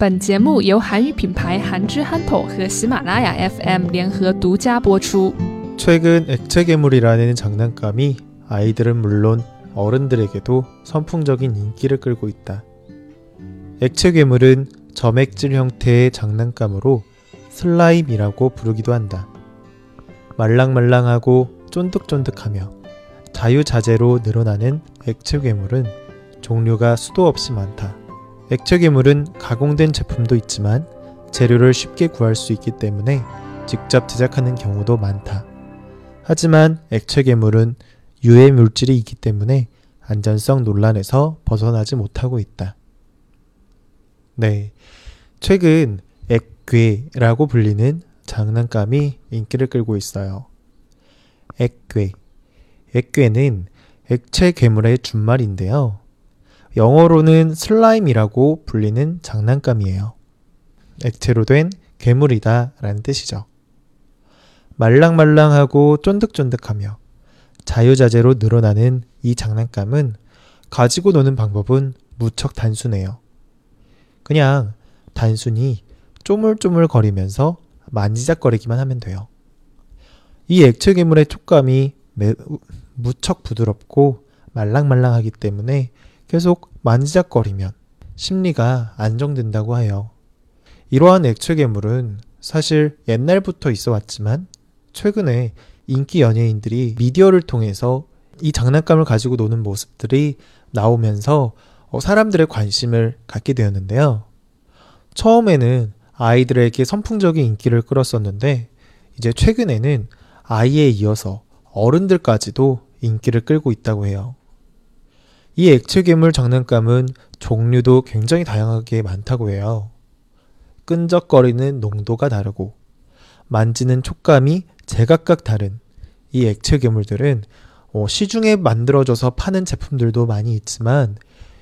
本节目由韩语品牌韩之憨头和喜马拉雅 FM 联合独家播出。 최근 액체 괴물이라는 장난감이 아이들은 물론 어른들에게도 선풍적인 인기를 끌고 있다. 액체 괴물은 점액질 형태의 장난감으로 슬라임이라고 부르기도 한다. 말랑말랑하고 쫀득쫀득하며 자유자재로 늘어나는 액체 괴물은 종류가 수도 없이 많다. 액체 괴물은 가공된 제품도 있지만 재료를 쉽게 구할 수 있기 때문에 직접 제작하는 경우도 많다. 하지만 액체 괴물은 유해 물질이 있기 때문에 안전성 논란에서 벗어나지 못하고 있다. 네. 최근 액괴라고 불리는 장난감이 인기를 끌고 있어요. 액괴. 액괴는 액체 괴물의 준말인데요. 영어로는 슬라임이라고 불리는 장난감이에요. 액체로 된 괴물이다 라는 뜻이죠. 말랑말랑하고 쫀득쫀득하며 자유자재로 늘어나는 이 장난감은 가지고 노는 방법은 무척 단순해요. 그냥 단순히 쪼물쪼물 거리면서 만지작거리기만 하면 돼요. 이 액체 괴물의 촉감이 매우 무척 부드럽고 말랑말랑하기 때문에 계속 만지작거리면 심리가 안정된다고 해요. 이러한 액체 괴물은 사실 옛날부터 있어 왔지만 최근에 인기 연예인들이 미디어를 통해서 이 장난감을 가지고 노는 모습들이 나오면서 어, 사람들의 관심을 갖게 되었는데요. 처음에는 아이들에게 선풍적인 인기를 끌었었는데 이제 최근에는 아이에 이어서 어른들까지도 인기를 끌고 있다고 해요. 이 액체 괴물 장난감은 종류도 굉장히 다양하게 많다고 해요. 끈적거리는 농도가 다르고 만지는 촉감이 제각각 다른 이 액체 괴물들은 어, 시중에 만들어져서 파는 제품들도 많이 있지만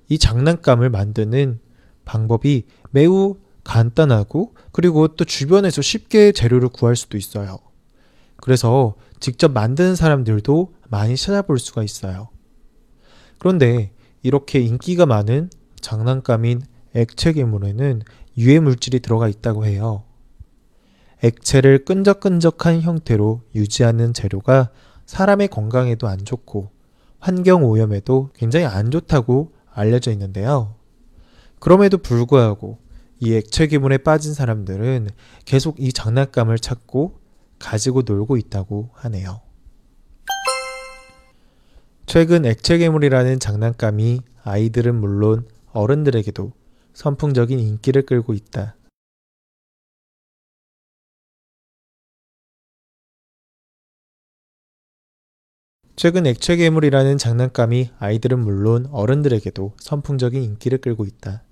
이 장난감을 만드는 방법이 매우 간단하고 그리고 또 주변에서 쉽게 재료를 구할 수도 있어요. 그래서 직접 만드는 사람들도 많이 찾아볼 수가 있어요. 그런데 이렇게 인기가 많은 장난감인 액체 괴물에는 유해 물질이 들어가 있다고 해요. 액체를 끈적끈적한 형태로 유지하는 재료가 사람의 건강에도 안 좋고 환경 오염에도 굉장히 안 좋다고 알려져 있는데요. 그럼에도 불구하고 이 액체 괴물에 빠진 사람들은 계속 이 장난감을 찾고 가지고 놀고 있다고 하네요. 최근 액체 괴물이라는 장난감이 아이들은 물론 어른들에게도 선풍적인 인기를 끌고 있다. 최근 액체 괴물이라는 장난감이 아이들은 물론 어른들에게도 선풍적인 인기를 끌고 있다.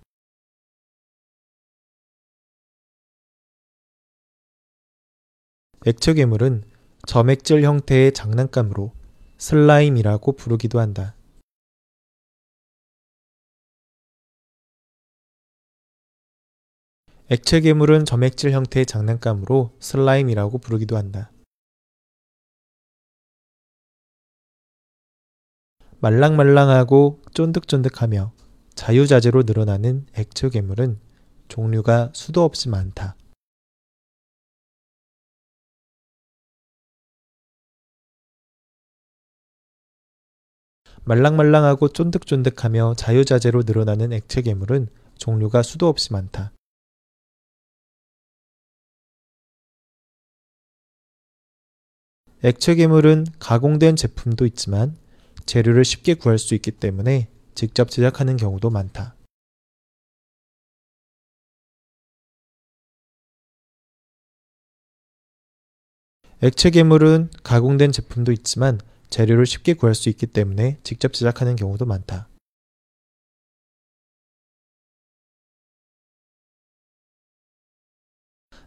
액체 괴물은 점액질 형태의 장난감으로 슬라임이라고 부르기도 한다. 액체 괴물은 점액질 형태의 장난감으로 슬라임이라고 부르기도 한다. 말랑말랑하고 쫀득쫀득하며 자유자재로 늘어나는 액체 괴물은 종류가 수도 없이 많다. 말랑말랑하고 쫀득쫀득하며 자유자재로 늘어나는 액체 괴물은 종류가 수도 없이 많다. 액체 괴물은 가공된 제품도 있지만 재료를 쉽게 구할 수 있기 때문에 직접 제작하는 경우도 많다. 액체 괴물은 가공된 제품도 있지만 재료를 쉽게 구할 수 있기 때문에 직접 제작하는 경우도 많다.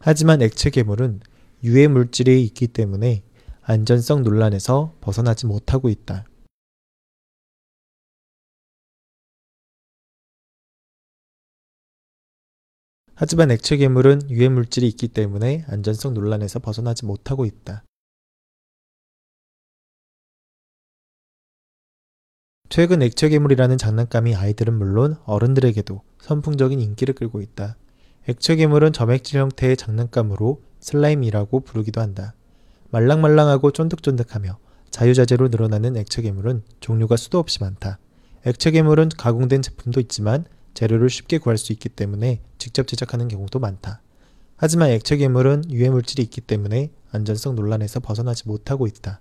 하지만 액체 괴물은 유해 물질이 있기 때문에 안전성 논란에서 벗어나지 못하고 있다. 하지만 액체 괴물은 유해 물질이 있기 때문에 안전성 논란에서 벗어나지 못하고 있다. 최근 액체 괴물이라는 장난감이 아이들은 물론 어른들에게도 선풍적인 인기를 끌고 있다. 액체 괴물은 점액질 형태의 장난감으로 슬라임이라고 부르기도 한다. 말랑말랑하고 쫀득쫀득하며 자유자재로 늘어나는 액체 괴물은 종류가 수도 없이 많다. 액체 괴물은 가공된 제품도 있지만 재료를 쉽게 구할 수 있기 때문에 직접 제작하는 경우도 많다. 하지만 액체 괴물은 유해 물질이 있기 때문에 안전성 논란에서 벗어나지 못하고 있다.